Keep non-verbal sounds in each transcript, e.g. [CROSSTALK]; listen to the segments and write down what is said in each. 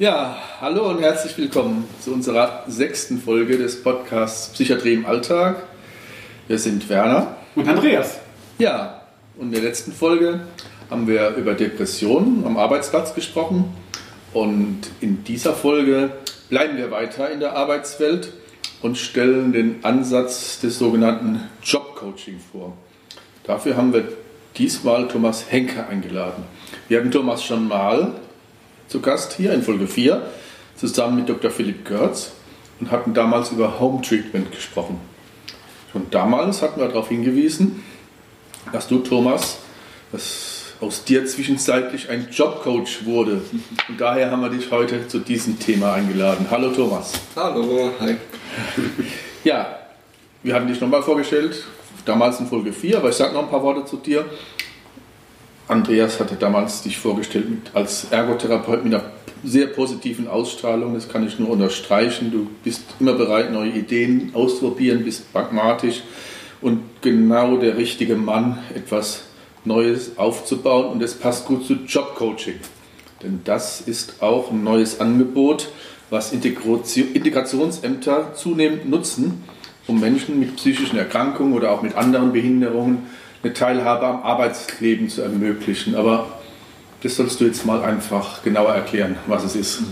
Ja, hallo und herzlich willkommen zu unserer sechsten Folge des Podcasts Psychiatrie im Alltag. Wir sind Werner und Andreas. Ja, und in der letzten Folge haben wir über Depressionen am Arbeitsplatz gesprochen. Und in dieser Folge bleiben wir weiter in der Arbeitswelt und stellen den Ansatz des sogenannten Jobcoaching vor. Dafür haben wir diesmal Thomas Henke eingeladen. Wir hatten Thomas schon mal zu Gast hier in Folge 4 zusammen mit Dr. Philipp Görz und hatten damals über Home Treatment gesprochen. Und damals hatten wir darauf hingewiesen, dass du, Thomas, dass aus dir zwischenzeitlich ein Jobcoach wurde. Und daher haben wir dich heute zu diesem Thema eingeladen. Hallo Thomas. Hallo, hi. Ja, wir hatten dich nochmal vorgestellt, damals in Folge 4, aber ich sage noch ein paar Worte zu dir. Andreas hatte damals dich vorgestellt als Ergotherapeut mit einer sehr positiven Ausstrahlung, das kann ich nur unterstreichen. Du bist immer bereit, neue Ideen auszuprobieren, bist pragmatisch und genau der richtige Mann, etwas Neues aufzubauen und es passt gut zu Jobcoaching. Denn das ist auch ein neues Angebot, was Integrationsämter zunehmend nutzen, um Menschen mit psychischen Erkrankungen oder auch mit anderen Behinderungen eine Teilhabe am Arbeitsleben zu ermöglichen. Aber das sollst du jetzt mal einfach genauer erklären, was es ist.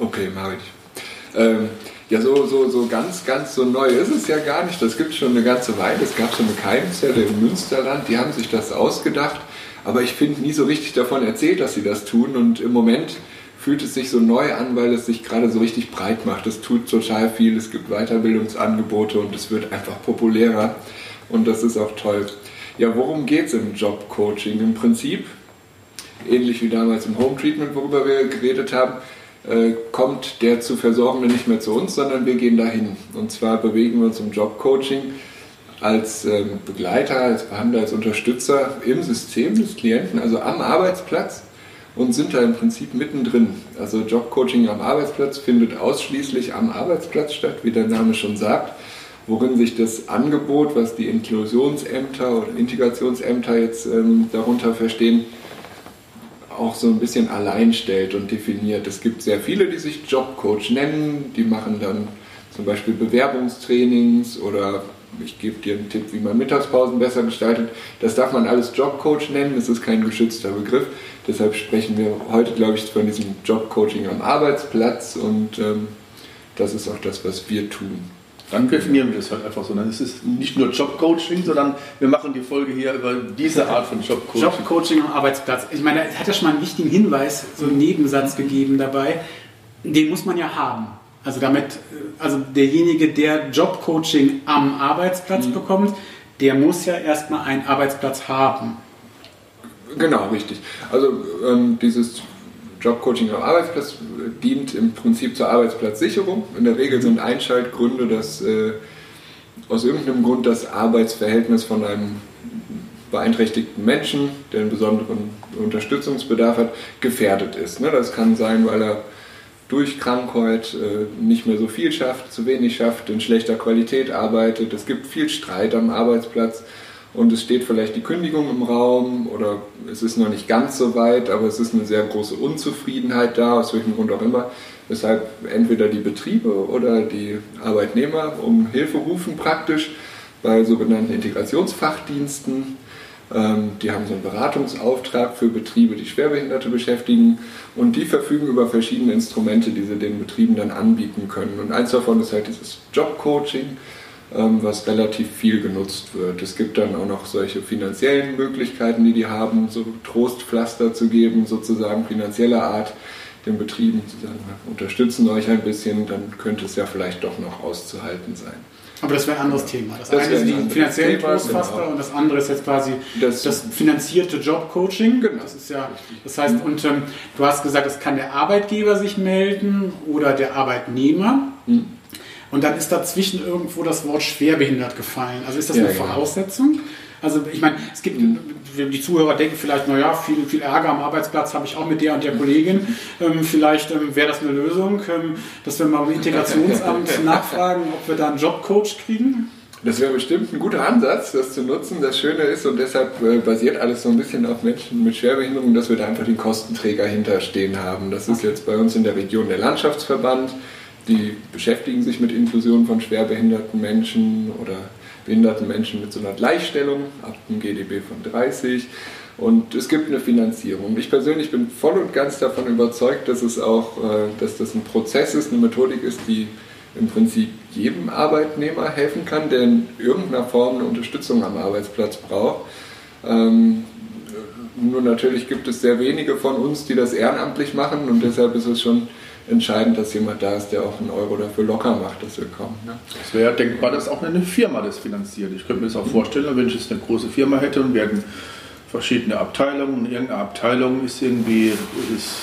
Okay, mache ich. Ähm, ja, so, so, so ganz, ganz so neu ist es ja gar nicht. Das gibt es schon eine ganze Weile. Es gab so eine Keimzelle im Münsterland, die haben sich das ausgedacht. Aber ich finde nie so richtig davon erzählt, dass sie das tun. Und im Moment fühlt es sich so neu an, weil es sich gerade so richtig breit macht. Es tut total viel, es gibt Weiterbildungsangebote und es wird einfach populärer. Und das ist auch toll. Ja, worum geht es im Jobcoaching? Im Prinzip, ähnlich wie damals im Home Treatment, worüber wir geredet haben, äh, kommt der zu Versorgende nicht mehr zu uns, sondern wir gehen dahin. Und zwar bewegen wir uns im Jobcoaching als ähm, Begleiter, als Behandler, als Unterstützer im System des Klienten, also am Arbeitsplatz und sind da im Prinzip mittendrin. Also Jobcoaching am Arbeitsplatz findet ausschließlich am Arbeitsplatz statt, wie der Name schon sagt, worin sich das Angebot, was die Inklusionsämter oder Integrationsämter jetzt ähm, darunter verstehen, auch so ein bisschen allein stellt und definiert. Es gibt sehr viele, die sich Jobcoach nennen, die machen dann zum Beispiel Bewerbungstrainings oder ich gebe dir einen Tipp, wie man Mittagspausen besser gestaltet. Das darf man alles Jobcoach nennen, das ist kein geschützter Begriff. Deshalb sprechen wir heute, glaube ich, von diesem Jobcoaching am Arbeitsplatz und ähm, das ist auch das, was wir tun. Dann definieren wir das halt einfach so. Dann ist es nicht nur Jobcoaching, sondern wir machen die Folge hier über diese Art von Jobcoaching. Jobcoaching am Arbeitsplatz. Ich meine, er hat ja schon mal einen wichtigen Hinweis, so einen Nebensatz gegeben dabei. Den muss man ja haben. Also damit, also derjenige, der Jobcoaching am Arbeitsplatz mhm. bekommt, der muss ja erstmal einen Arbeitsplatz haben. Genau, richtig. Also ähm, dieses Jobcoaching am Arbeitsplatz dient im Prinzip zur Arbeitsplatzsicherung. In der Regel sind Einschaltgründe, dass äh, aus irgendeinem Grund das Arbeitsverhältnis von einem beeinträchtigten Menschen, der einen besonderen Unterstützungsbedarf hat, gefährdet ist. Ne? Das kann sein, weil er durch Krankheit äh, nicht mehr so viel schafft, zu wenig schafft, in schlechter Qualität arbeitet. Es gibt viel Streit am Arbeitsplatz und es steht vielleicht die Kündigung im Raum oder es ist noch nicht ganz so weit, aber es ist eine sehr große Unzufriedenheit da, aus welchem Grund auch immer, weshalb entweder die Betriebe oder die Arbeitnehmer um Hilfe rufen praktisch bei sogenannten Integrationsfachdiensten. Ähm, die haben so einen Beratungsauftrag für Betriebe, die Schwerbehinderte beschäftigen und die verfügen über verschiedene Instrumente, die sie den Betrieben dann anbieten können. Und eins davon ist halt dieses Jobcoaching was relativ viel genutzt wird. Es gibt dann auch noch solche finanziellen Möglichkeiten, die die haben, so Trostpflaster zu geben, sozusagen finanzieller Art, den Betrieben zu sagen, wir unterstützen euch ein bisschen, dann könnte es ja vielleicht doch noch auszuhalten sein. Aber das wäre ein anderes Thema. Das, das eine ist die finanziellen Trostpflaster genau. und das andere ist jetzt quasi das, das finanzierte Jobcoaching. Genau. Das ist ja, das heißt, mhm. und ähm, du hast gesagt, es kann der Arbeitgeber sich melden oder der Arbeitnehmer. Mhm. Und dann ist dazwischen irgendwo das Wort schwerbehindert gefallen. Also ist das ja, eine genau. Voraussetzung? Also ich meine, es gibt, die Zuhörer denken vielleicht, naja, viel, viel Ärger am Arbeitsplatz habe ich auch mit der und der Kollegin. Ähm, vielleicht ähm, wäre das eine Lösung, ähm, dass wir mal im Integrationsamt [LAUGHS] nachfragen, ob wir da einen Jobcoach kriegen. Das wäre bestimmt ein guter Ansatz, das zu nutzen. Das Schöne ist, und deshalb äh, basiert alles so ein bisschen auf Menschen mit Schwerbehinderung, dass wir da einfach den Kostenträger hinterstehen haben. Das ist jetzt bei uns in der Region der Landschaftsverband. Die beschäftigen sich mit Inklusion von schwerbehinderten Menschen oder behinderten Menschen mit so einer Gleichstellung ab dem GDB von 30. Und es gibt eine Finanzierung. Ich persönlich bin voll und ganz davon überzeugt, dass es auch, äh, dass das ein Prozess ist, eine Methodik ist, die im Prinzip jedem Arbeitnehmer helfen kann, der in irgendeiner Form eine Unterstützung am Arbeitsplatz braucht. Ähm, nur natürlich gibt es sehr wenige von uns, die das ehrenamtlich machen und deshalb ist es schon entscheidend, dass jemand da ist, der auch einen Euro dafür locker macht, dass wir kommen. Ne? Es wäre denkbar, dass auch eine Firma das finanziert. Ich könnte mir das auch vorstellen, wenn ich jetzt eine große Firma hätte und wir hätten verschiedene Abteilungen. Irgendeine Abteilung ist irgendwie ist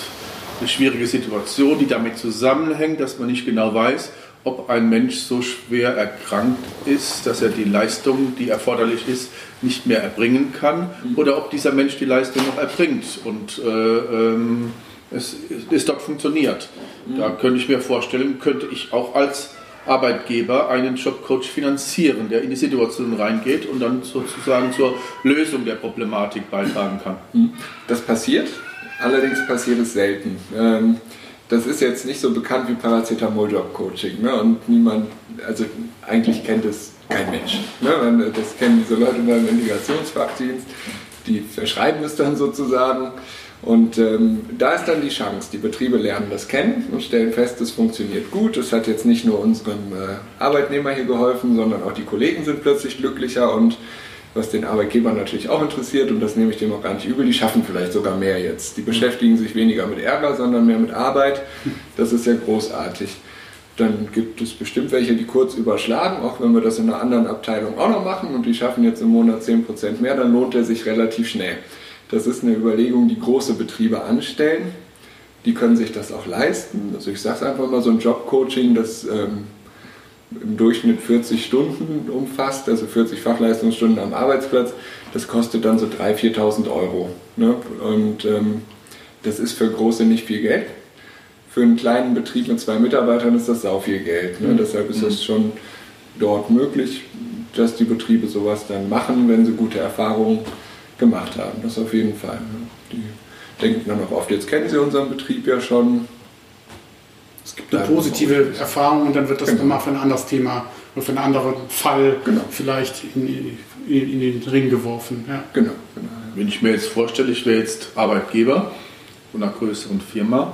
eine schwierige Situation, die damit zusammenhängt, dass man nicht genau weiß, ob ein Mensch so schwer erkrankt ist, dass er die Leistung, die erforderlich ist, nicht mehr erbringen kann, mhm. oder ob dieser Mensch die Leistung noch erbringt und äh, ähm, es, es dort funktioniert. Mhm. Da könnte ich mir vorstellen, könnte ich auch als Arbeitgeber einen Jobcoach finanzieren, der in die Situation reingeht und dann sozusagen zur Lösung der Problematik beitragen kann. Mhm. Das passiert, allerdings passiert es selten. Ähm, das ist jetzt nicht so bekannt wie Paracetamol-Job-Coaching. Ne? Und niemand, also eigentlich kennt es kein Mensch. Ne? Das kennen diese Leute beim Integrationsfachdienst, die verschreiben es dann sozusagen. Und ähm, da ist dann die Chance. Die Betriebe lernen das kennen und stellen fest, es funktioniert gut. Es hat jetzt nicht nur unserem äh, Arbeitnehmer hier geholfen, sondern auch die Kollegen sind plötzlich glücklicher und was den Arbeitgeber natürlich auch interessiert, und das nehme ich dem auch gar nicht übel, die schaffen vielleicht sogar mehr jetzt. Die beschäftigen sich weniger mit Ärger, sondern mehr mit Arbeit. Das ist ja großartig. Dann gibt es bestimmt welche, die kurz überschlagen, auch wenn wir das in einer anderen Abteilung auch noch machen und die schaffen jetzt im Monat 10% mehr, dann lohnt er sich relativ schnell. Das ist eine Überlegung, die große Betriebe anstellen. Die können sich das auch leisten. Also ich sage es einfach mal, so ein Jobcoaching, das ähm, im Durchschnitt 40 Stunden umfasst, also 40 Fachleistungsstunden am Arbeitsplatz, das kostet dann so 3.000, 4.000 Euro. Ne? Und ähm, das ist für Große nicht viel Geld. Für einen kleinen Betrieb mit zwei Mitarbeitern ist das sau viel Geld. Ne? Mhm. Deshalb ist es mhm. schon dort möglich, dass die Betriebe sowas dann machen, wenn sie gute Erfahrungen gemacht haben. Das auf jeden Fall. Ne? Die denken dann auch oft, jetzt kennen sie unseren Betrieb ja schon, es gibt eine positive Erfahrung und dann wird das genau. nochmal für ein anderes Thema oder für einen anderen Fall genau. vielleicht in, in, in, den Ring geworfen. Ja. Genau, genau. Wenn ich mir jetzt vorstelle, ich wäre jetzt Arbeitgeber von einer größeren Firma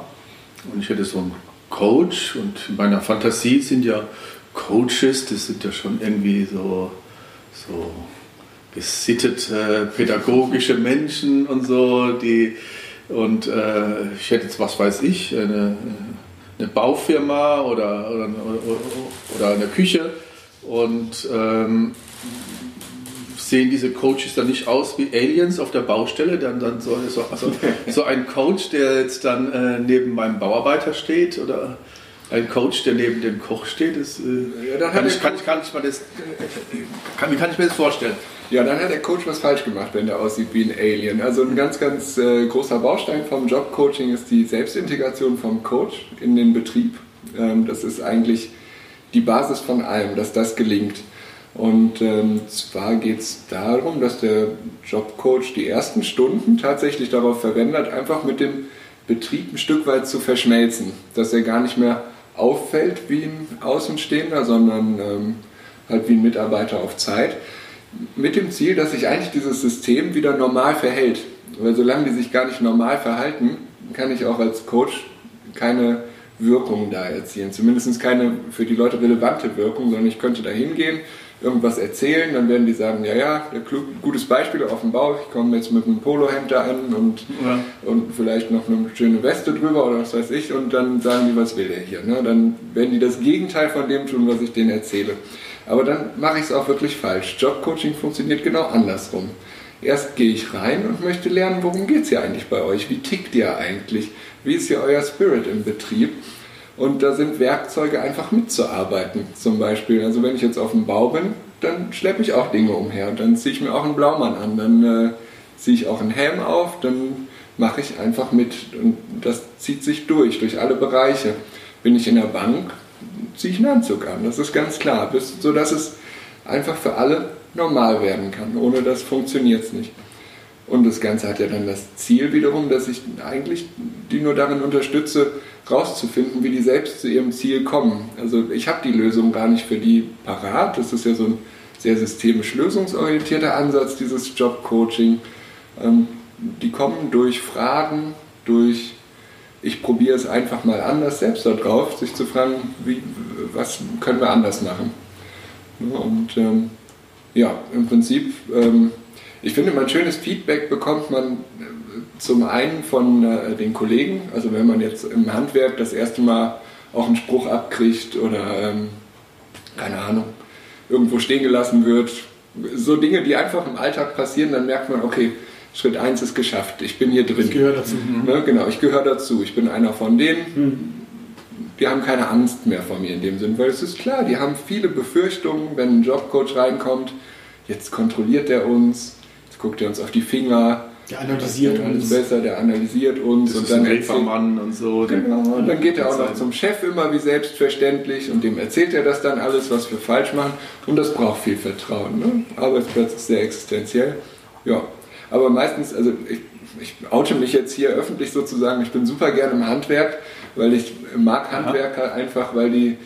und ich hätte so einen Coach und in meiner Fantasie sind ja Coaches, das sind ja schon irgendwie so, so gesittete pädagogische Menschen und so, die und äh, ich hätte jetzt, was weiß ich, eine, eine Baufirma oder, oder, oder eine Küche. Und ähm, sehen diese Coaches dann nicht aus wie Aliens auf der Baustelle, dann, dann so, so, also, so ein Coach, der jetzt dann äh, neben meinem Bauarbeiter steht oder ein Coach, der neben dem Koch steht, ist, äh, ja, kann, ich, kann, kann, ich mal das, kann, wie kann ich mir das vorstellen? Ja, dann hat der Coach was falsch gemacht, wenn der aussieht wie ein Alien. Also ein ganz, ganz äh, großer Baustein vom Jobcoaching ist die Selbstintegration vom Coach in den Betrieb. Ähm, das ist eigentlich die Basis von allem, dass das gelingt. Und ähm, zwar geht es darum, dass der Jobcoach die ersten Stunden tatsächlich darauf verwendet, einfach mit dem Betrieb ein Stück weit zu verschmelzen. Dass er gar nicht mehr auffällt wie ein Außenstehender, sondern ähm, halt wie ein Mitarbeiter auf Zeit mit dem Ziel, dass sich eigentlich dieses System wieder normal verhält. Weil solange die sich gar nicht normal verhalten, kann ich auch als Coach keine Wirkung da erzielen. Zumindest keine für die Leute relevante Wirkung, sondern ich könnte da hingehen, irgendwas erzählen, dann werden die sagen, ja, ja, gutes Beispiel auf dem Bau, ich komme jetzt mit einem Polohemd da an und, ja. und vielleicht noch eine schöne Weste drüber oder was weiß ich und dann sagen die, was will der hier? Ne? Dann werden die das Gegenteil von dem tun, was ich denen erzähle. Aber dann mache ich es auch wirklich falsch. Jobcoaching funktioniert genau andersrum. Erst gehe ich rein und möchte lernen, worum geht es hier eigentlich bei euch? Wie tickt ihr eigentlich? Wie ist hier euer Spirit im Betrieb? Und da sind Werkzeuge einfach mitzuarbeiten. Zum Beispiel, also wenn ich jetzt auf dem Bau bin, dann schleppe ich auch Dinge umher. Dann ziehe ich mir auch einen Blaumann an, dann äh, ziehe ich auch einen Helm auf, dann mache ich einfach mit. Und das zieht sich durch, durch alle Bereiche. Bin ich in der Bank, ziehe ich einen Anzug an, das ist ganz klar. Sodass es einfach für alle normal werden kann. Ohne das funktioniert es nicht. Und das Ganze hat ja dann das Ziel wiederum, dass ich eigentlich die nur darin unterstütze, rauszufinden, wie die selbst zu ihrem Ziel kommen. Also ich habe die Lösung gar nicht für die parat. Das ist ja so ein sehr systemisch lösungsorientierter Ansatz, dieses Jobcoaching. Ähm, die kommen durch Fragen, durch ich probiere es einfach mal anders selbst da drauf, sich zu fragen, wie, was können wir anders machen. Und ähm, ja, im Prinzip, ähm, ich finde, mein schönes Feedback bekommt man äh, zum einen von äh, den Kollegen, also wenn man jetzt im Handwerk das erste Mal auch einen Spruch abkriegt oder ähm, keine Ahnung, irgendwo stehen gelassen wird, so Dinge, die einfach im Alltag passieren, dann merkt man, okay, Schritt 1 ist geschafft. Ich bin hier drin. Ich gehöre dazu. Mhm. Ne, genau, ich gehöre dazu. Ich bin einer von denen. Mhm. Die haben keine Angst mehr vor mir in dem Sinn, weil es ist klar, die haben viele Befürchtungen, wenn ein Jobcoach reinkommt. Jetzt kontrolliert er uns, guckt er uns auf die Finger. Der analysiert uns. besser, der analysiert uns. Das und dann ist ein Mann und so. Genau, und dann geht er auch noch zum Chef immer wie selbstverständlich und dem erzählt er das dann alles, was wir falsch machen. Und das braucht viel Vertrauen. Ne? Arbeitsplatz ist sehr existenziell. Ja, aber meistens, also ich, ich oute mich jetzt hier öffentlich sozusagen, ich bin super gerne im Handwerk, weil ich mag Handwerker Aha. einfach, weil die,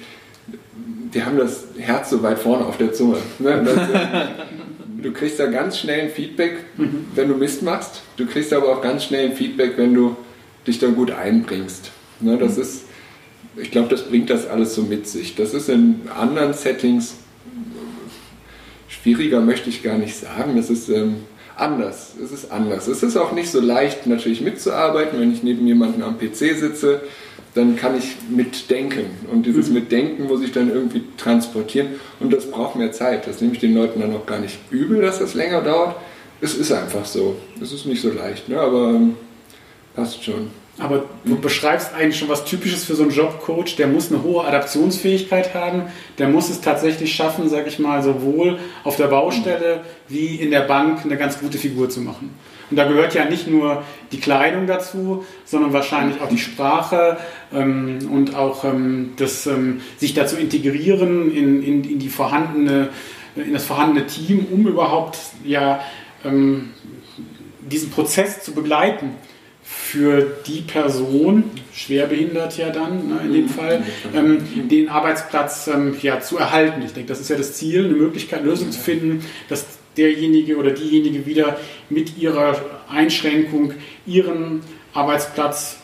die haben das Herz so weit vorne auf der Zunge. Ne? [LAUGHS] Das, du kriegst da ganz schnell ein Feedback, mhm. wenn du Mist machst. Du kriegst aber auch ganz schnell ein Feedback, wenn du dich da gut einbringst. Ne? Das mhm. ist, ich glaube, das bringt das alles so mit sich. Das ist in anderen Settings schwieriger, möchte ich gar nicht sagen. Das ist ähm, anders. Es ist anders. Es ist auch nicht so leicht, natürlich mitzuarbeiten. Wenn ich neben jemandem am PC sitze, dann kann ich mitdenken. Und dieses mhm. Mitdenken muss ich dann irgendwie transportieren. Und das braucht mehr Zeit. Das nehme ich den Leuten dann auch gar nicht übel, dass das länger dauert. Es ist einfach so. Es ist nicht so leicht, ne? aber ähm, passt schon. Aber du beschreibst eigentlich schon was Typisches für so einen Jobcoach. Der muss eine hohe Adaptionsfähigkeit haben. Der muss es tatsächlich schaffen, sag ich mal, sowohl auf der Baustelle wie in der Bank eine ganz gute Figur zu machen. Und da gehört ja nicht nur die Kleidung dazu, sondern wahrscheinlich auch die Sprache ähm, und auch ähm, das ähm, sich dazu integrieren in, in, in, die vorhandene, in das vorhandene Team, um überhaupt ja ähm, diesen Prozess zu begleiten für die Person, schwerbehindert ja dann ne, in dem mhm. Fall, ähm, den Arbeitsplatz ähm, ja, zu erhalten. Ich denke, das ist ja das Ziel, eine Möglichkeit, eine Lösung zu finden, dass derjenige oder diejenige wieder mit ihrer Einschränkung ihren Arbeitsplatz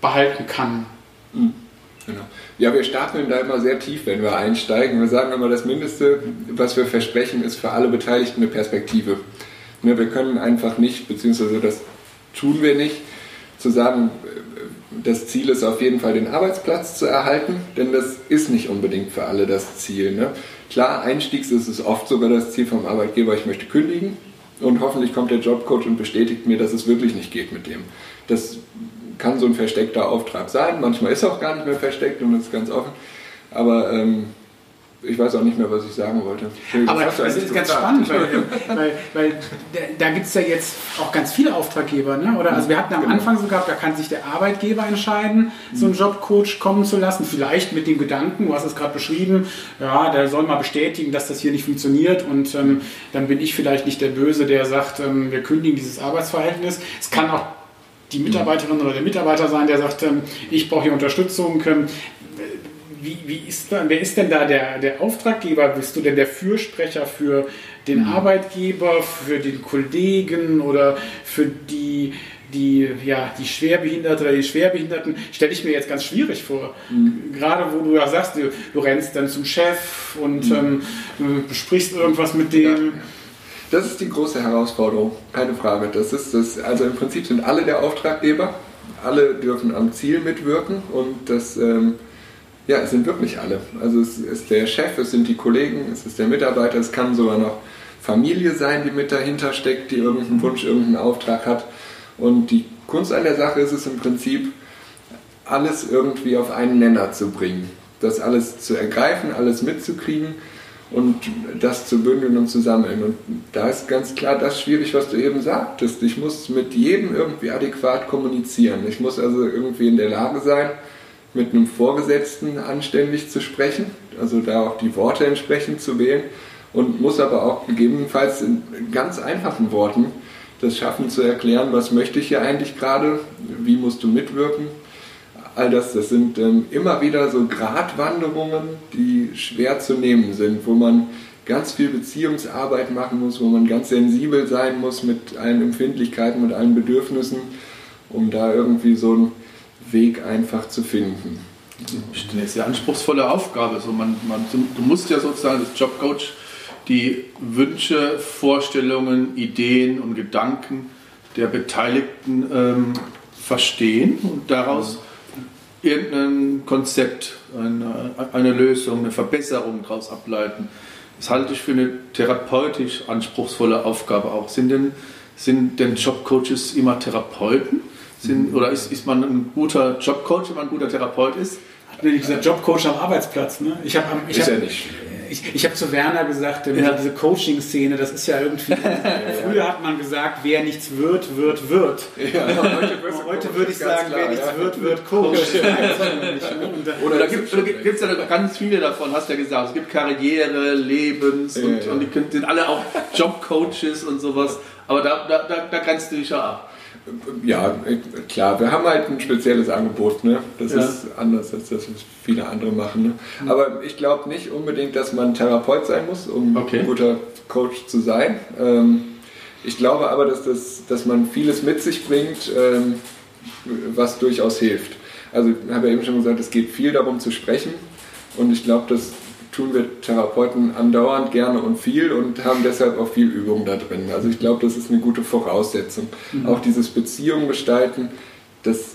behalten kann. Mhm. Genau. Ja, wir starten da immer sehr tief, wenn wir einsteigen. Wir sagen immer, das Mindeste, was wir versprechen, ist für alle Beteiligten eine Perspektive. Ne, wir können einfach nicht, beziehungsweise das tun wir nicht, zu sagen, das Ziel ist auf jeden Fall den Arbeitsplatz zu erhalten, denn das ist nicht unbedingt für alle das Ziel. Ne? Klar, einstiegs ist es oft sogar das Ziel vom Arbeitgeber, ich möchte kündigen und hoffentlich kommt der Jobcoach und bestätigt mir, dass es wirklich nicht geht mit dem. Das kann so ein versteckter Auftrag sein, manchmal ist er auch gar nicht mehr versteckt und ist ganz offen, aber ähm, ich weiß auch nicht mehr, was ich sagen wollte. Aber das, ist ganz spannend, weil, weil, weil da gibt es ja jetzt auch ganz viele Auftraggeber, ne? oder? Also wir hatten am genau. Anfang so gehabt, da kann sich der Arbeitgeber entscheiden, so einen Jobcoach kommen zu lassen, vielleicht mit dem Gedanken, du hast es gerade beschrieben, ja, der soll mal bestätigen, dass das hier nicht funktioniert und ähm, dann bin ich vielleicht nicht der Böse, der sagt, ähm, wir kündigen dieses Arbeitsverhältnis. Es kann auch die Mitarbeiterin oder der Mitarbeiter sein, der sagt, ähm, ich brauche hier Unterstützung. Wie, wie ist wer ist denn da der, der Auftraggeber? Bist du denn der Fürsprecher für den mhm. Arbeitgeber, für den Kollegen oder für die, die, ja, die Schwerbehinderte oder die Schwerbehinderten? Stelle ich mir jetzt ganz schwierig vor. Mhm. Gerade wo du ja sagst, du, du, rennst dann zum Chef und mhm. ähm, besprichst irgendwas mit dem. Ja. Das ist die große Herausforderung, keine Frage. Das ist das, also im Prinzip sind alle der Auftraggeber, alle dürfen am Ziel mitwirken und das ähm, ja, es sind wirklich alle. Also es ist der Chef, es sind die Kollegen, es ist der Mitarbeiter, es kann sogar noch Familie sein, die mit dahinter steckt, die irgendeinen Wunsch, irgendeinen Auftrag hat. Und die Kunst an der Sache ist es im Prinzip, alles irgendwie auf einen Nenner zu bringen. Das alles zu ergreifen, alles mitzukriegen und das zu bündeln und zu sammeln. Und da ist ganz klar das schwierig, was du eben sagtest. Ich muss mit jedem irgendwie adäquat kommunizieren. Ich muss also irgendwie in der Lage sein, mit einem Vorgesetzten anständig zu sprechen, also da auch die Worte entsprechend zu wählen und muss aber auch gegebenenfalls in ganz einfachen Worten das schaffen zu erklären, was möchte ich hier eigentlich gerade, wie musst du mitwirken. All das, das sind ähm, immer wieder so Gratwanderungen, die schwer zu nehmen sind, wo man ganz viel Beziehungsarbeit machen muss, wo man ganz sensibel sein muss mit allen Empfindlichkeiten, mit allen Bedürfnissen, um da irgendwie so einen Weg einfach zu finden. Das ist eine sehr anspruchsvolle Aufgabe. Also man, man, du musst ja sozusagen als Jobcoach die Wünsche, Vorstellungen, Ideen und Gedanken der Beteiligten ähm, verstehen und daraus irgendein Konzept, eine, eine Lösung, eine Verbesserung daraus ableiten. Das halte ich für eine therapeutisch anspruchsvolle Aufgabe auch. Sind denn, sind denn Jobcoaches immer Therapeuten? Sind, oder ist, ist man ein guter Jobcoach, wenn man ein guter Therapeut ist? Dieser Jobcoach am Arbeitsplatz, ne? Ich habe ich ist hab, ja nicht ich, ich habe zu Werner gesagt, ja. diese Coaching-Szene, das ist ja irgendwie. [LAUGHS] früher hat man gesagt, wer nichts wird, wird, wird. Ja, heute, heute würde ich sagen, klar, wer nichts wird, wird Coach. Oder da gibt es ja ganz viele davon, hast du ja gesagt. Es gibt Karriere, Lebens und, und die sind alle auch Jobcoaches und sowas. Aber da, da, da, da grenzt du dich ja ab. Ja, klar, wir haben halt ein spezielles Angebot. Ne? Das ja. ist anders als das, was viele andere machen. Ne? Mhm. Aber ich glaube nicht unbedingt, dass man Therapeut sein muss, um okay. ein guter Coach zu sein. Ähm, ich glaube aber, dass, das, dass man vieles mit sich bringt, ähm, was durchaus hilft. Also ich habe ja eben schon gesagt, es geht viel darum zu sprechen. Und ich glaube, dass tun wir Therapeuten andauernd gerne und viel und haben deshalb auch viel Übung da drin. Also ich glaube, das ist eine gute Voraussetzung. Mhm. Auch dieses Beziehung gestalten, das,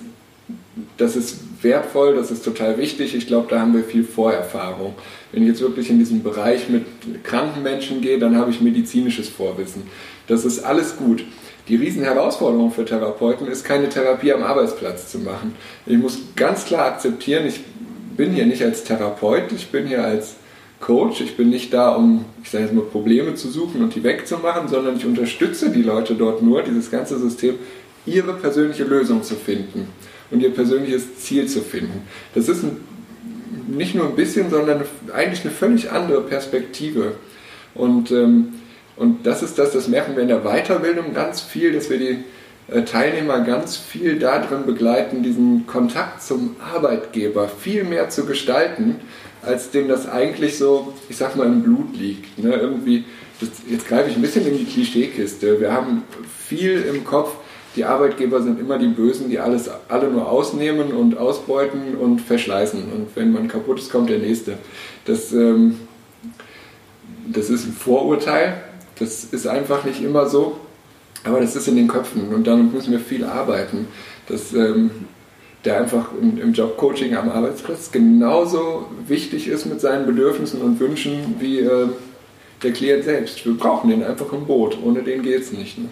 das ist wertvoll, das ist total wichtig. Ich glaube, da haben wir viel Vorerfahrung. Wenn ich jetzt wirklich in diesen Bereich mit kranken Menschen gehe, dann habe ich medizinisches Vorwissen. Das ist alles gut. Die Riesenherausforderung für Therapeuten ist, keine Therapie am Arbeitsplatz zu machen. Ich muss ganz klar akzeptieren, ich bin hier nicht als Therapeut, ich bin hier als Coach. Ich bin nicht da, um, ich sage jetzt mal, Probleme zu suchen und die wegzumachen, sondern ich unterstütze die Leute dort nur, dieses ganze System, ihre persönliche Lösung zu finden und ihr persönliches Ziel zu finden. Das ist ein, nicht nur ein bisschen, sondern eigentlich eine völlig andere Perspektive. Und, ähm, und das ist das, das merken wir in der Weiterbildung ganz viel, dass wir die äh, Teilnehmer ganz viel darin begleiten, diesen Kontakt zum Arbeitgeber viel mehr zu gestalten, als dem das eigentlich so, ich sag mal, im Blut liegt. Ne? Irgendwie, das, jetzt greife ich ein bisschen in die Klischeekiste. Wir haben viel im Kopf, die Arbeitgeber sind immer die Bösen, die alles alle nur ausnehmen und ausbeuten und verschleißen. Und wenn man kaputt ist, kommt der nächste. Das, ähm, das ist ein Vorurteil. Das ist einfach nicht immer so. Aber das ist in den Köpfen und damit müssen wir viel arbeiten. Das, ähm, der einfach im, im Jobcoaching am Arbeitsplatz genauso wichtig ist mit seinen Bedürfnissen und Wünschen wie äh, der Klient selbst. Wir brauchen den einfach im Boot, ohne den geht es nicht. Ne?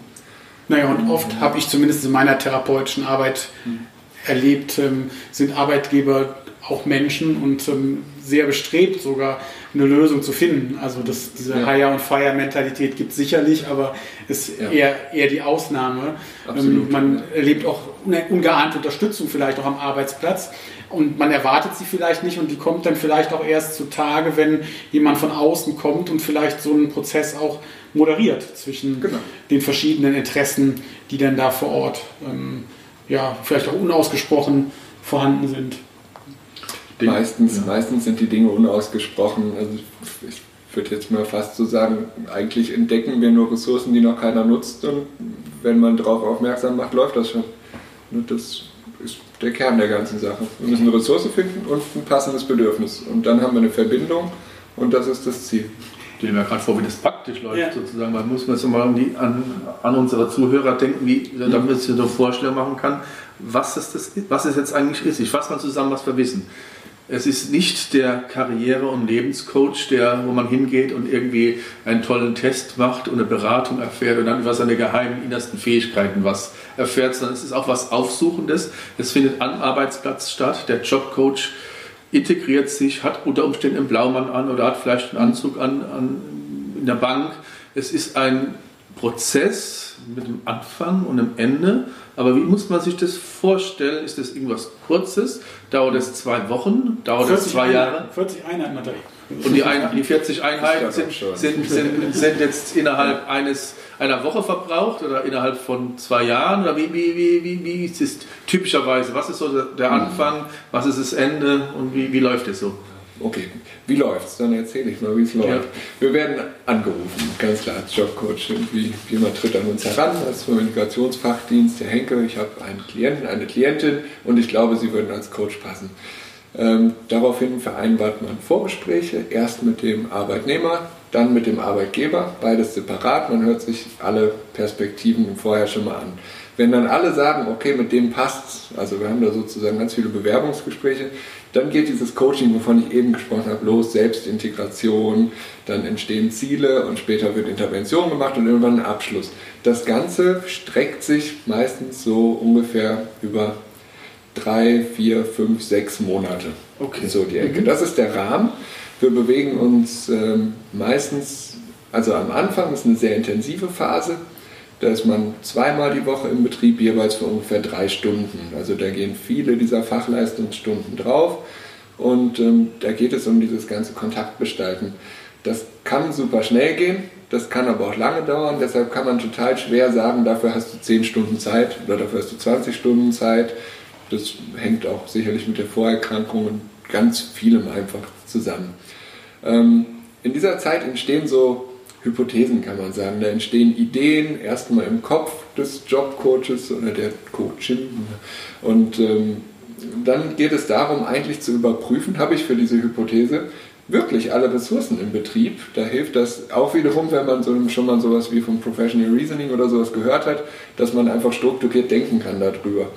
Naja, und oft habe ich zumindest in meiner therapeutischen Arbeit hm. erlebt, ähm, sind Arbeitgeber auch Menschen und ähm, sehr bestrebt, sogar eine Lösung zu finden. Also das, diese ja. Hire- und Fire-Mentalität gibt es sicherlich, aber ist ja. eher, eher die Ausnahme. Ähm, man erlebt auch ungeahnte Unterstützung vielleicht auch am Arbeitsplatz und man erwartet sie vielleicht nicht und die kommt dann vielleicht auch erst zutage, wenn jemand von außen kommt und vielleicht so einen Prozess auch moderiert zwischen genau. den verschiedenen Interessen, die dann da vor Ort ähm, ja, vielleicht auch unausgesprochen vorhanden sind. Meistens, ja. meistens sind die Dinge unausgesprochen. Also ich würde jetzt mal fast so sagen, eigentlich entdecken wir nur Ressourcen, die noch keiner nutzt und wenn man darauf aufmerksam macht, läuft das schon. Und das ist der Kern der ganzen Sache. Wir müssen eine Ressource finden und ein passendes Bedürfnis. Und dann haben wir eine Verbindung und das ist das Ziel. Ich stelle mir gerade vor, wie das praktisch läuft, ja. sozusagen. Man muss man so mal an, die, an, unsere Zuhörer denken, wie, damit man sich so eine Vorstellung machen kann, was das, was es jetzt eigentlich ist. Ich fasse mal zusammen, was wir wissen. Es ist nicht der Karriere- und Lebenscoach, der, wo man hingeht und irgendwie einen tollen Test macht und eine Beratung erfährt und dann über seine geheimen innersten Fähigkeiten was erfährt, sondern es ist auch was Aufsuchendes. Es findet am Arbeitsplatz statt. Der Jobcoach integriert sich, hat unter Umständen einen Blaumann an oder hat vielleicht einen Anzug an, an in der Bank. Es ist ein Prozess mit einem Anfang und einem Ende. Aber wie muss man sich das vorstellen? Ist das irgendwas Kurzes? Dauert es zwei Wochen? Dauert es zwei Jahre? 40 Einheiten hat er. Und die, ein, die 40 Einheiten sind, sind, sind, sind, jetzt innerhalb eines, einer Woche verbraucht oder innerhalb von zwei Jahren? Oder wie, wie, wie, wie, wie ist es typischerweise? Was ist so der Anfang, was ist das Ende und wie, wie läuft es so? Okay, wie läuft's? Dann erzähle ich mal, wie es läuft. Ja. Wir werden angerufen, ganz klar als Jobcoach. Irgendwie jemand tritt an uns heran als Kommunikationsfachdienst. Herr Henke, ich habe einen Klienten, eine Klientin und ich glaube, Sie würden als Coach passen. Ähm, daraufhin vereinbart man Vorgespräche, erst mit dem Arbeitnehmer, dann mit dem Arbeitgeber, beides separat. Man hört sich alle Perspektiven vorher schon mal an. Wenn dann alle sagen, okay, mit dem passt also wir haben da sozusagen ganz viele Bewerbungsgespräche, dann geht dieses Coaching, wovon ich eben gesprochen habe, los, Selbstintegration, dann entstehen Ziele und später wird Intervention gemacht und irgendwann ein Abschluss. Das Ganze streckt sich meistens so ungefähr über drei, vier, fünf, sechs Monate. Okay. So die Ecke. Mhm. Das ist der Rahmen. Wir bewegen uns ähm, meistens, also am Anfang ist eine sehr intensive Phase. Da ist man zweimal die Woche im Betrieb, jeweils für ungefähr drei Stunden. Also da gehen viele dieser Fachleistungsstunden drauf. Und ähm, da geht es um dieses ganze Kontaktgestalten. Das kann super schnell gehen, das kann aber auch lange dauern. Deshalb kann man total schwer sagen, dafür hast du 10 Stunden Zeit oder dafür hast du 20 Stunden Zeit. Das hängt auch sicherlich mit der Vorerkrankung und ganz vielem einfach zusammen. Ähm, in dieser Zeit entstehen so Hypothesen, kann man sagen. Da entstehen Ideen erstmal im Kopf des Jobcoaches oder der Coachin. Und ähm, dann geht es darum, eigentlich zu überprüfen, habe ich für diese Hypothese wirklich alle Ressourcen im Betrieb. Da hilft das auch wiederum, wenn man so, schon mal sowas wie vom Professional Reasoning oder sowas gehört hat, dass man einfach strukturiert denken kann darüber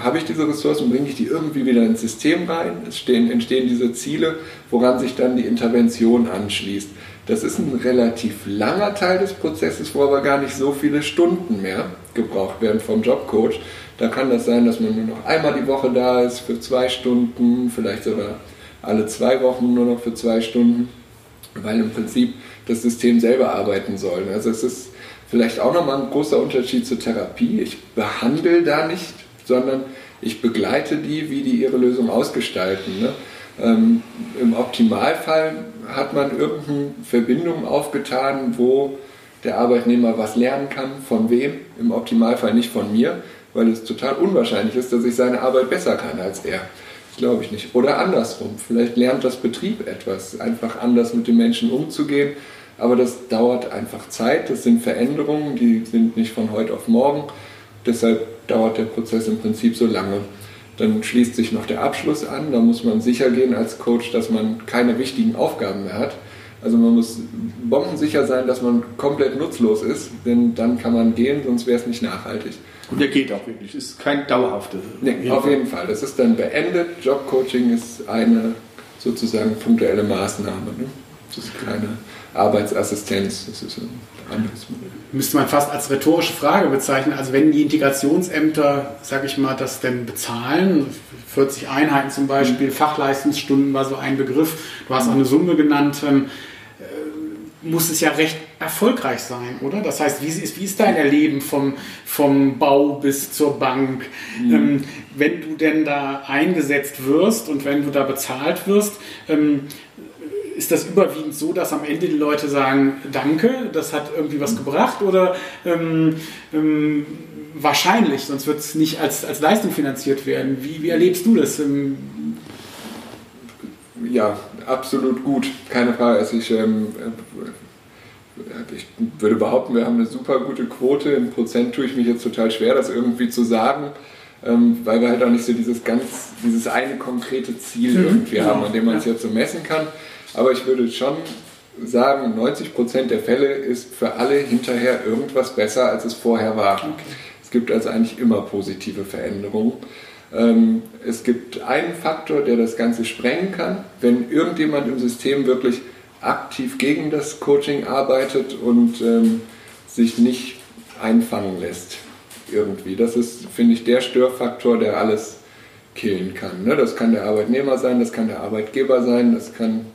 habe ich diese Ressourcen, bringe ich die irgendwie wieder ins System rein, es stehen, entstehen diese Ziele, woran sich dann die Intervention anschließt. Das ist ein relativ langer Teil des Prozesses, wo aber gar nicht so viele Stunden mehr gebraucht werden vom Jobcoach. Da kann das sein, dass man nur noch einmal die Woche da ist für zwei Stunden, vielleicht sogar alle zwei Wochen nur noch für zwei Stunden, weil im Prinzip das System selber arbeiten soll. Also es ist vielleicht auch nochmal ein großer Unterschied zur Therapie. Ich behandle da nicht sondern ich begleite die, wie die ihre Lösung ausgestalten. Ne? Ähm, Im Optimalfall hat man irgendeine Verbindung aufgetan, wo der Arbeitnehmer was lernen kann, von wem, im Optimalfall nicht von mir, weil es total unwahrscheinlich ist, dass ich seine Arbeit besser kann als er. Das glaube ich nicht. Oder andersrum, vielleicht lernt das Betrieb etwas, einfach anders mit den Menschen umzugehen, aber das dauert einfach Zeit, das sind Veränderungen, die sind nicht von heute auf morgen. Deshalb dauert der Prozess im Prinzip so lange. Dann schließt sich noch der Abschluss an. Da muss man sicher gehen als Coach, dass man keine wichtigen Aufgaben mehr hat. Also man muss bombensicher sein, dass man komplett nutzlos ist, denn dann kann man gehen, sonst wäre es nicht nachhaltig. Und der geht auch wirklich, es ist kein dauerhafter. Nee, auf jeden Fall. Das ist dann beendet. Jobcoaching ist eine sozusagen punktuelle Maßnahme. Ne? Das ist keine Arbeitsassistenz, das ist Modell. Müsste man fast als rhetorische Frage bezeichnen. Also wenn die Integrationsämter, sage ich mal, das denn bezahlen, 40 Einheiten zum Beispiel, mhm. Fachleistungsstunden war so ein Begriff, du hast auch eine Summe genannt, ähm, äh, muss es ja recht erfolgreich sein, oder? Das heißt, wie ist, wie ist dein Erleben vom, vom Bau bis zur Bank? Mhm. Ähm, wenn du denn da eingesetzt wirst und wenn du da bezahlt wirst, ähm, ist das überwiegend so, dass am Ende die Leute sagen, danke, das hat irgendwie was gebracht oder ähm, ähm, wahrscheinlich, sonst wird es nicht als, als Leistung finanziert werden. Wie, wie erlebst du das? Ähm, ja, absolut gut, keine Frage. Also ich, ähm, äh, ich würde behaupten, wir haben eine super gute Quote. In Prozent tue ich mich jetzt total schwer, das irgendwie zu sagen. Ähm, weil wir halt auch nicht so dieses ganz, dieses eine konkrete Ziel mhm, irgendwie genau. haben, an dem man es jetzt so messen kann. Aber ich würde schon sagen, 90 Prozent der Fälle ist für alle hinterher irgendwas besser, als es vorher war. Okay. Es gibt also eigentlich immer positive Veränderungen. Ähm, es gibt einen Faktor, der das Ganze sprengen kann. Wenn irgendjemand im System wirklich aktiv gegen das Coaching arbeitet und ähm, sich nicht einfangen lässt irgendwie. Das ist, finde ich, der Störfaktor, der alles killen kann. Ne? Das kann der Arbeitnehmer sein, das kann der Arbeitgeber sein, das kann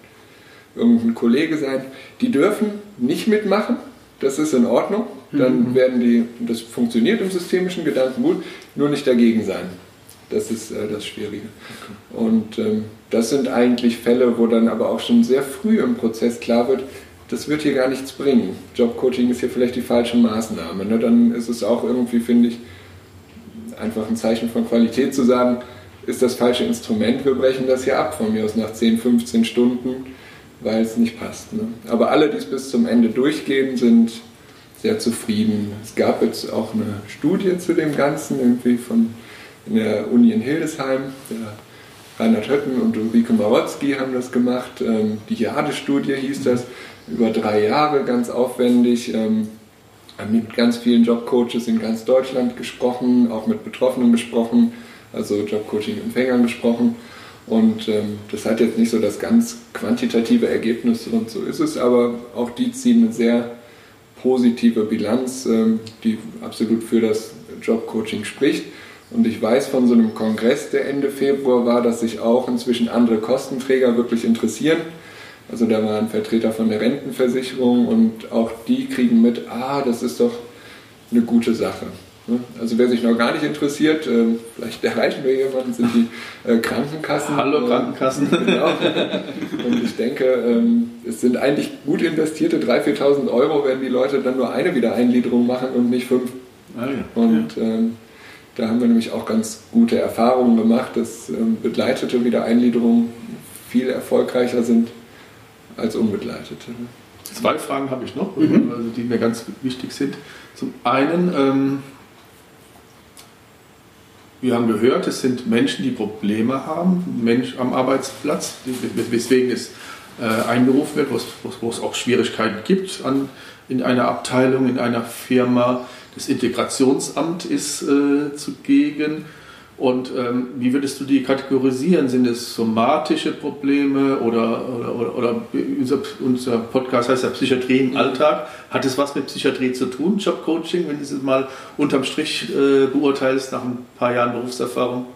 irgendein Kollege sein, die dürfen nicht mitmachen. Das ist in Ordnung. Dann mhm. werden die, das funktioniert im systemischen Gedanken gut, nur nicht dagegen sein. Das ist äh, das Schwierige. Und ähm, das sind eigentlich Fälle, wo dann aber auch schon sehr früh im Prozess klar wird, das wird hier gar nichts bringen. Jobcoaching ist hier vielleicht die falsche Maßnahme. Ne? Dann ist es auch irgendwie, finde ich, einfach ein Zeichen von Qualität zu sagen, ist das falsche Instrument, wir brechen das hier ab von mir aus nach 10, 15 Stunden, weil es nicht passt. Ne? Aber alle, die es bis zum Ende durchgehen, sind sehr zufrieden. Es gab jetzt auch eine Studie zu dem Ganzen, irgendwie von der Uni in Hildesheim. Der Reinhard Hötten und Ulrike Marotzki haben das gemacht. Ähm, die Jade-Studie hieß das, über drei Jahre ganz aufwendig. Ähm, haben mit ganz vielen Jobcoaches in ganz Deutschland gesprochen, auch mit Betroffenen gesprochen, also Jobcoaching-Empfängern gesprochen. Und ähm, das hat jetzt nicht so das ganz quantitative Ergebnis und so ist es, aber auch die ziehen eine sehr positive Bilanz, ähm, die absolut für das Jobcoaching spricht. Und ich weiß von so einem Kongress, der Ende Februar war, dass sich auch inzwischen andere Kostenträger wirklich interessieren. Also da waren Vertreter von der Rentenversicherung und auch die kriegen mit, ah, das ist doch eine gute Sache. Ne? Also wer sich noch gar nicht interessiert, ähm, vielleicht erreichen wir jemanden, sind die äh, Krankenkassen. Hallo Krankenkassen. Genau. Und ich denke, ähm, es sind eigentlich gut investierte 3.000, 4.000 Euro, wenn die Leute dann nur eine Wiedereingliederung machen und nicht fünf. Ah, ja. Und ähm, da haben wir nämlich auch ganz gute Erfahrungen gemacht, dass begleitete Wiedereingliederungen viel erfolgreicher sind als unbegleitete. Zwei Fragen habe ich noch, mhm. also die mir ganz wichtig sind. Zum einen, ähm, wir haben gehört, es sind Menschen, die Probleme haben, Mensch am Arbeitsplatz, weswegen es äh, einberufen wird, wo es auch Schwierigkeiten gibt an, in einer Abteilung, in einer Firma. Das Integrationsamt ist äh, zugegen. Und ähm, wie würdest du die kategorisieren? Sind es somatische Probleme oder, oder, oder, oder unser, unser, Podcast heißt ja Psychiatrie im Alltag. Hat es was mit Psychiatrie zu tun, Jobcoaching, wenn du es mal unterm Strich äh, beurteilst nach ein paar Jahren Berufserfahrung?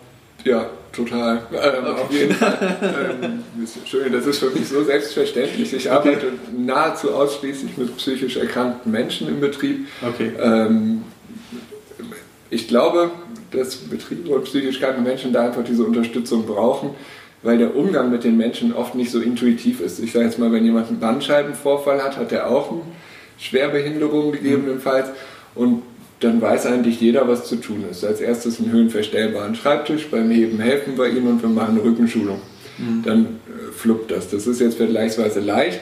Ja, total. Ähm, okay. Auf jeden Fall. Ähm, schön, das ist für mich so selbstverständlich. Ich arbeite okay. nahezu ausschließlich mit psychisch erkrankten Menschen im Betrieb. Okay. Ähm, ich glaube, dass Betriebe und psychisch kranke Menschen da einfach diese Unterstützung brauchen, weil der Umgang mit den Menschen oft nicht so intuitiv ist. Ich sage jetzt mal, wenn jemand einen Bandscheibenvorfall hat, hat er auch eine Schwerbehinderung gegebenenfalls und dann weiß eigentlich jeder, was zu tun ist. Als erstes einen höhenverstellbaren Schreibtisch, beim Heben helfen wir ihnen und wir machen eine Rückenschulung. Mhm. Dann äh, fluppt das. Das ist jetzt vergleichsweise leicht,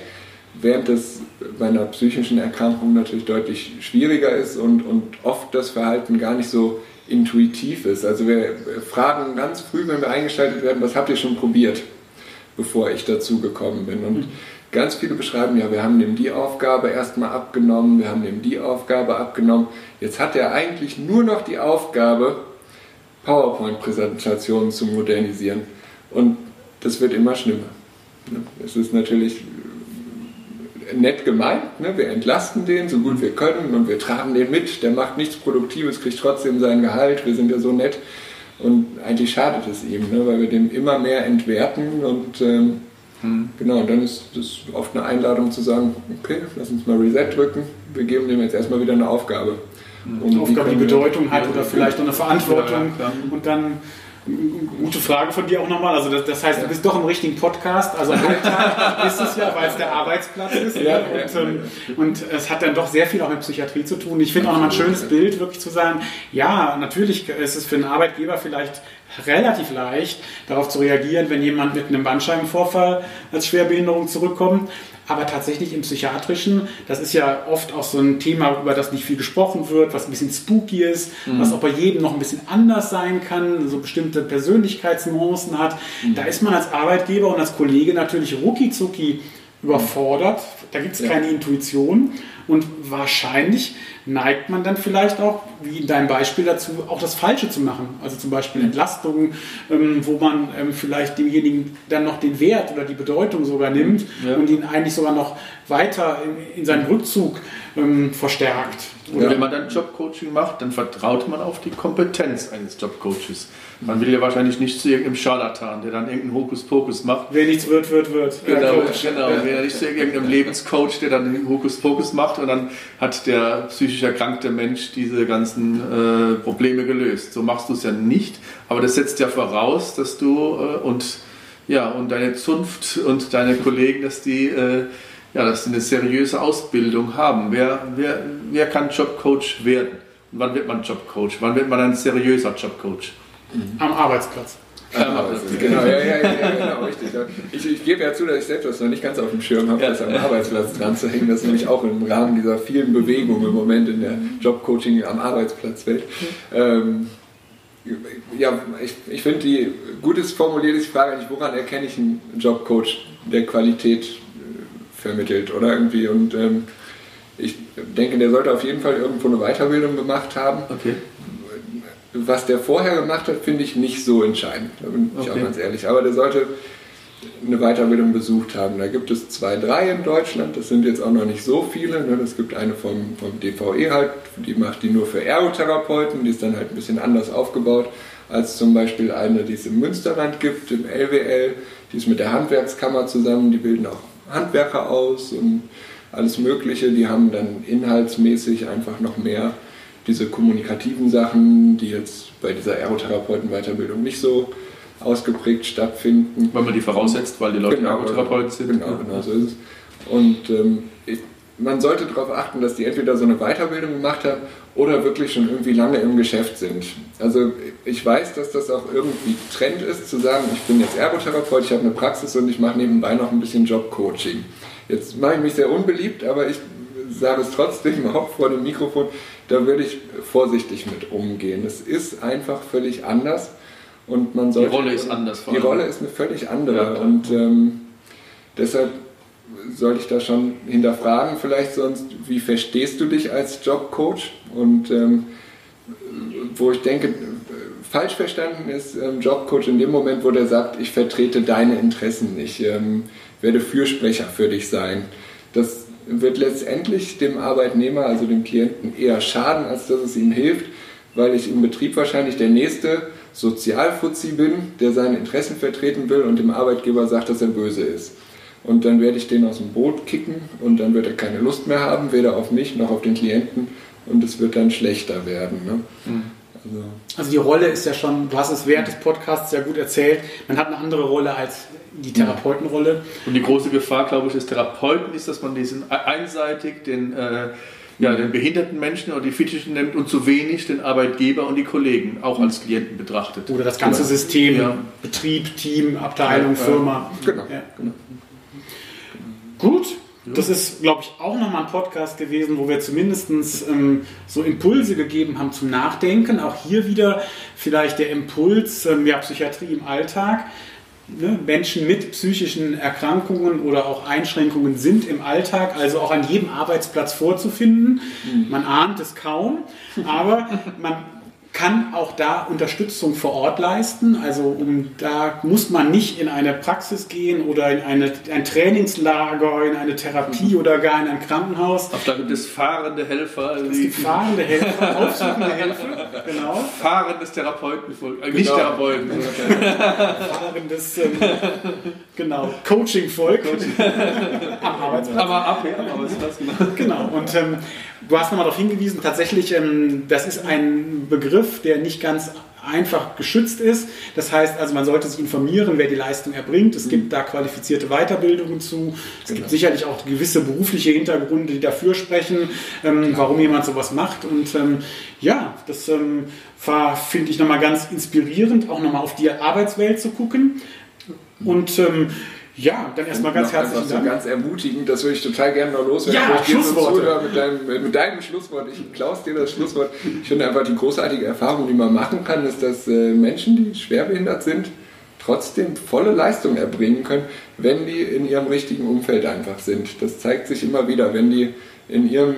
während das bei einer psychischen Erkrankung natürlich deutlich schwieriger ist und, und oft das Verhalten gar nicht so intuitiv ist. Also wir fragen ganz früh, wenn wir eingeschaltet werden, was habt ihr schon probiert, bevor ich dazu gekommen bin. Und mhm. ganz viele beschreiben, ja, wir haben dem die Aufgabe erstmal abgenommen, wir haben dem die Aufgabe abgenommen. Jetzt hat er eigentlich nur noch die Aufgabe, PowerPoint-Präsentationen zu modernisieren. Und das wird immer schlimmer. Es ist natürlich nett gemeint, ne? wir entlasten den so gut wir können und wir tragen den mit, der macht nichts Produktives, kriegt trotzdem sein Gehalt, wir sind ja so nett und eigentlich schadet es ihm, ne? weil wir dem immer mehr entwerten und ähm, hm. genau, und dann ist das oft eine Einladung zu sagen, okay, lass uns mal Reset drücken, wir geben dem jetzt erstmal wieder eine Aufgabe. Hm. Eine Aufgabe, die Bedeutung hat oder vielleicht auch eine Verantwortung ja, ja, und dann Gute Frage von dir auch nochmal. Also das, das, heißt, du bist doch im richtigen Podcast. Also Alltag [LAUGHS] ist es ja, weil es der Arbeitsplatz ist. Ja, und, ähm, und, es hat dann doch sehr viel auch mit Psychiatrie zu tun. Ich finde auch nochmal ein schönes Bild, wirklich zu sagen, ja, natürlich ist es für einen Arbeitgeber vielleicht relativ leicht, darauf zu reagieren, wenn jemand mit einem Bandscheibenvorfall als Schwerbehinderung zurückkommt. Aber tatsächlich im Psychiatrischen, das ist ja oft auch so ein Thema, über das nicht viel gesprochen wird, was ein bisschen spooky ist, mhm. was auch bei jedem noch ein bisschen anders sein kann, so bestimmte Persönlichkeitsnuancen hat. Mhm. Da ist man als Arbeitgeber und als Kollege natürlich rucki zucki überfordert. Da gibt es ja. keine Intuition. Und wahrscheinlich neigt man dann vielleicht auch, wie in deinem Beispiel dazu, auch das Falsche zu machen. Also zum Beispiel Entlastungen, ähm, wo man ähm, vielleicht demjenigen dann noch den Wert oder die Bedeutung sogar nimmt ja. und ihn eigentlich sogar noch weiter in, in seinen Rückzug ähm, verstärkt. Oder? wenn man dann Jobcoaching macht, dann vertraut man auf die Kompetenz eines Jobcoaches. Man will ja wahrscheinlich nicht zu irgendeinem Scharlatan, der dann irgendeinen Hokuspokus macht. Wer nichts wird, wird, wird. Genau, genau. Ja. Wer nicht zu irgendeinem Lebenscoach, der dann Hokuspokus macht und dann hat der psychisch erkrankte Mensch diese ganzen äh, Probleme gelöst. So machst du es ja nicht, aber das setzt ja voraus, dass du äh, und ja, und deine Zunft und deine Kollegen, dass die, äh, ja, dass die eine seriöse Ausbildung haben. Wer, wer, wer kann Jobcoach werden? Und wann wird man Jobcoach? Wann wird man ein seriöser Jobcoach? Am Arbeitsplatz. Genau, ja, ja, ja, genau. Ich, ich, gebe ja zu, dass ich selbst das noch nicht ganz auf dem Schirm habe, ja. das am Arbeitsplatz dran zu hängen. Das ist nämlich auch im Rahmen dieser vielen Bewegungen im Moment in der Jobcoaching am Arbeitsplatzwelt. Ähm, ja, ich, ich finde die gutes formuliert ist die Frage eigentlich, woran erkenne ich einen Jobcoach, der Qualität äh, vermittelt oder irgendwie und ähm, ich denke, der sollte auf jeden Fall irgendwo eine Weiterbildung gemacht haben. Okay. Was der vorher gemacht hat, finde ich nicht so entscheidend. Da bin ich okay. auch ganz ehrlich. Aber der sollte eine Weiterbildung besucht haben. Da gibt es zwei, drei in Deutschland. Das sind jetzt auch noch nicht so viele. Ne? Es gibt eine vom, vom DVE halt, die macht die nur für Ergotherapeuten. Die ist dann halt ein bisschen anders aufgebaut als zum Beispiel eine, die es im Münsterland gibt, im LWL. Die ist mit der Handwerkskammer zusammen. Die bilden auch Handwerker aus und alles Mögliche. Die haben dann inhaltsmäßig einfach noch mehr diese kommunikativen Sachen, die jetzt bei dieser Aerotherapeuten-Weiterbildung nicht so ausgeprägt stattfinden. Weil man die voraussetzt, weil die Leute genau, Aerotherapeuten sind. Genau, genau so ist es. Und ähm, ich, man sollte darauf achten, dass die entweder so eine Weiterbildung gemacht haben oder wirklich schon irgendwie lange im Geschäft sind. Also ich weiß, dass das auch irgendwie Trend ist, zu sagen, ich bin jetzt Ergotherapeut, ich habe eine Praxis und ich mache nebenbei noch ein bisschen Jobcoaching. Jetzt mache ich mich sehr unbeliebt, aber ich sage es trotzdem [LAUGHS] auch vor dem Mikrofon, da würde ich vorsichtig mit umgehen. Es ist einfach völlig anders und man sollte, Die Rolle ist anders. Die Rolle ist eine völlig andere ja, und ähm, deshalb sollte ich da schon hinterfragen, vielleicht sonst, wie verstehst du dich als Jobcoach? Und ähm, wo ich denke, falsch verstanden ist ähm, Jobcoach in dem Moment, wo der sagt, ich vertrete deine Interessen nicht, ähm, werde Fürsprecher für dich sein. Das wird letztendlich dem Arbeitnehmer, also dem Klienten, eher schaden, als dass es ihm hilft, weil ich im Betrieb wahrscheinlich der nächste Sozialfuzzi bin, der seine Interessen vertreten will und dem Arbeitgeber sagt, dass er böse ist. Und dann werde ich den aus dem Boot kicken und dann wird er keine Lust mehr haben, weder auf mich noch auf den Klienten und es wird dann schlechter werden. Ne? Mhm. Also, also, die Rolle ist ja schon, du hast es während des Podcasts sehr gut erzählt, man hat eine andere Rolle als die Therapeutenrolle. Und die große Gefahr, glaube ich, des Therapeuten ist, dass man diesen einseitig den, äh, ja, den behinderten Menschen oder die Fitischen nimmt und zu wenig den Arbeitgeber und die Kollegen auch als Klienten betrachtet. Oder das ganze genau. System, ja. Betrieb, Team, Abteilung, ja, Firma. Genau. Ja. genau. Gut, das ist, glaube ich, auch nochmal ein Podcast gewesen, wo wir zumindest ähm, so Impulse gegeben haben zum Nachdenken. Auch hier wieder vielleicht der Impuls, ähm, ja, Psychiatrie im Alltag. Ne? Menschen mit psychischen Erkrankungen oder auch Einschränkungen sind im Alltag, also auch an jedem Arbeitsplatz vorzufinden. Mhm. Man ahnt es kaum, aber man kann auch da Unterstützung vor Ort leisten. Also um, da muss man nicht in eine Praxis gehen oder in eine, ein Trainingslager, in eine Therapie mhm. oder gar in ein Krankenhaus. Auf da gibt es fahrende Helfer. Es gibt fahrende Helfer, [LAUGHS] aufsuchende Helfer, genau. Fahrendes Therapeuten, äh, nicht genau. Therapeuten. [LAUGHS] Fahrendes, ähm, genau, Coaching-Volk [LAUGHS] am Arbeitsplatz. Aber ab, ja, am Arbeitsplatz, genau. Genau, und ähm, du hast nochmal darauf hingewiesen, tatsächlich, ähm, das ist ein Begriff, der nicht ganz einfach geschützt ist. Das heißt also, man sollte sich informieren, wer die Leistung erbringt. Es gibt mhm. da qualifizierte Weiterbildungen zu. Es genau. gibt sicherlich auch gewisse berufliche Hintergründe, die dafür sprechen, ähm, warum jemand sowas macht. Und ähm, ja, das ähm, war, finde ich, nochmal ganz inspirierend, auch nochmal auf die Arbeitswelt zu gucken. Mhm. Und ähm, ja, dann erstmal ganz herzlichen Dank. So ganz ermutigend, das würde ich total gerne noch loswerden. Ja. So mit, deinem, mit deinem Schlusswort. Ich klaus dir das Schlusswort. Ich finde einfach die großartige Erfahrung, die man machen kann, ist, dass äh, Menschen, die schwerbehindert sind, trotzdem volle Leistung erbringen können, wenn die in ihrem richtigen Umfeld einfach sind. Das zeigt sich immer wieder. Wenn die in ihrem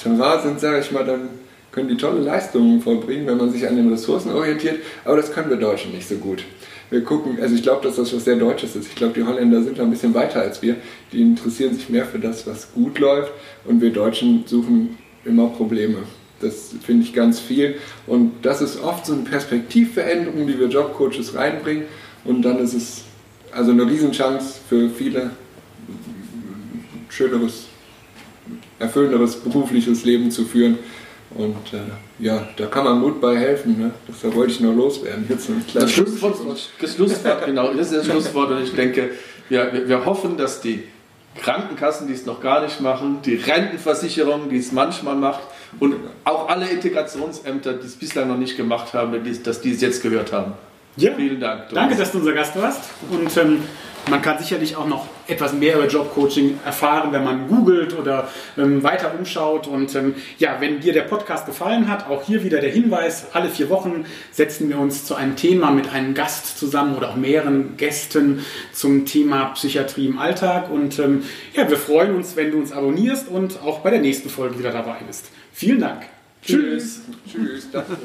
Terrain sind, sage ich mal, dann können die tolle Leistungen vollbringen, wenn man sich an den Ressourcen orientiert. Aber das können wir Deutschen nicht so gut wir gucken, also ich glaube, dass das was sehr Deutsches ist. Ich glaube, die Holländer sind da ein bisschen weiter als wir. Die interessieren sich mehr für das, was gut läuft und wir Deutschen suchen immer Probleme. Das finde ich ganz viel. Und das ist oft so eine Perspektivveränderung, die wir Jobcoaches reinbringen. Und dann ist es also eine Riesenchance für viele schöneres, erfüllenderes berufliches Leben zu führen, Und äh, ja, da kann man Mut bei helfen. Ne? Das wollte ich nur loswerden. Jetzt das Schlusswort, das Schlusswort, genau, das ist das Schlusswort. Und ich denke, ja, wir, wir hoffen, dass die Krankenkassen, die es noch gar nicht machen, die Rentenversicherung, die es manchmal macht und auch alle Integrationsämter, die es bislang noch nicht gemacht haben, dass die es jetzt gehört haben. Ja. Vielen Dank. Thomas. Danke, dass du unser Gast warst. Und ähm, man kann sicherlich auch noch etwas mehr über Jobcoaching erfahren, wenn man googelt oder ähm, weiter umschaut. Und ähm, ja, wenn dir der Podcast gefallen hat, auch hier wieder der Hinweis, alle vier Wochen setzen wir uns zu einem Thema mit einem Gast zusammen oder auch mehreren Gästen zum Thema Psychiatrie im Alltag. Und ähm, ja, wir freuen uns, wenn du uns abonnierst und auch bei der nächsten Folge wieder dabei bist. Vielen Dank. Tschüss. Tschüss. Danke.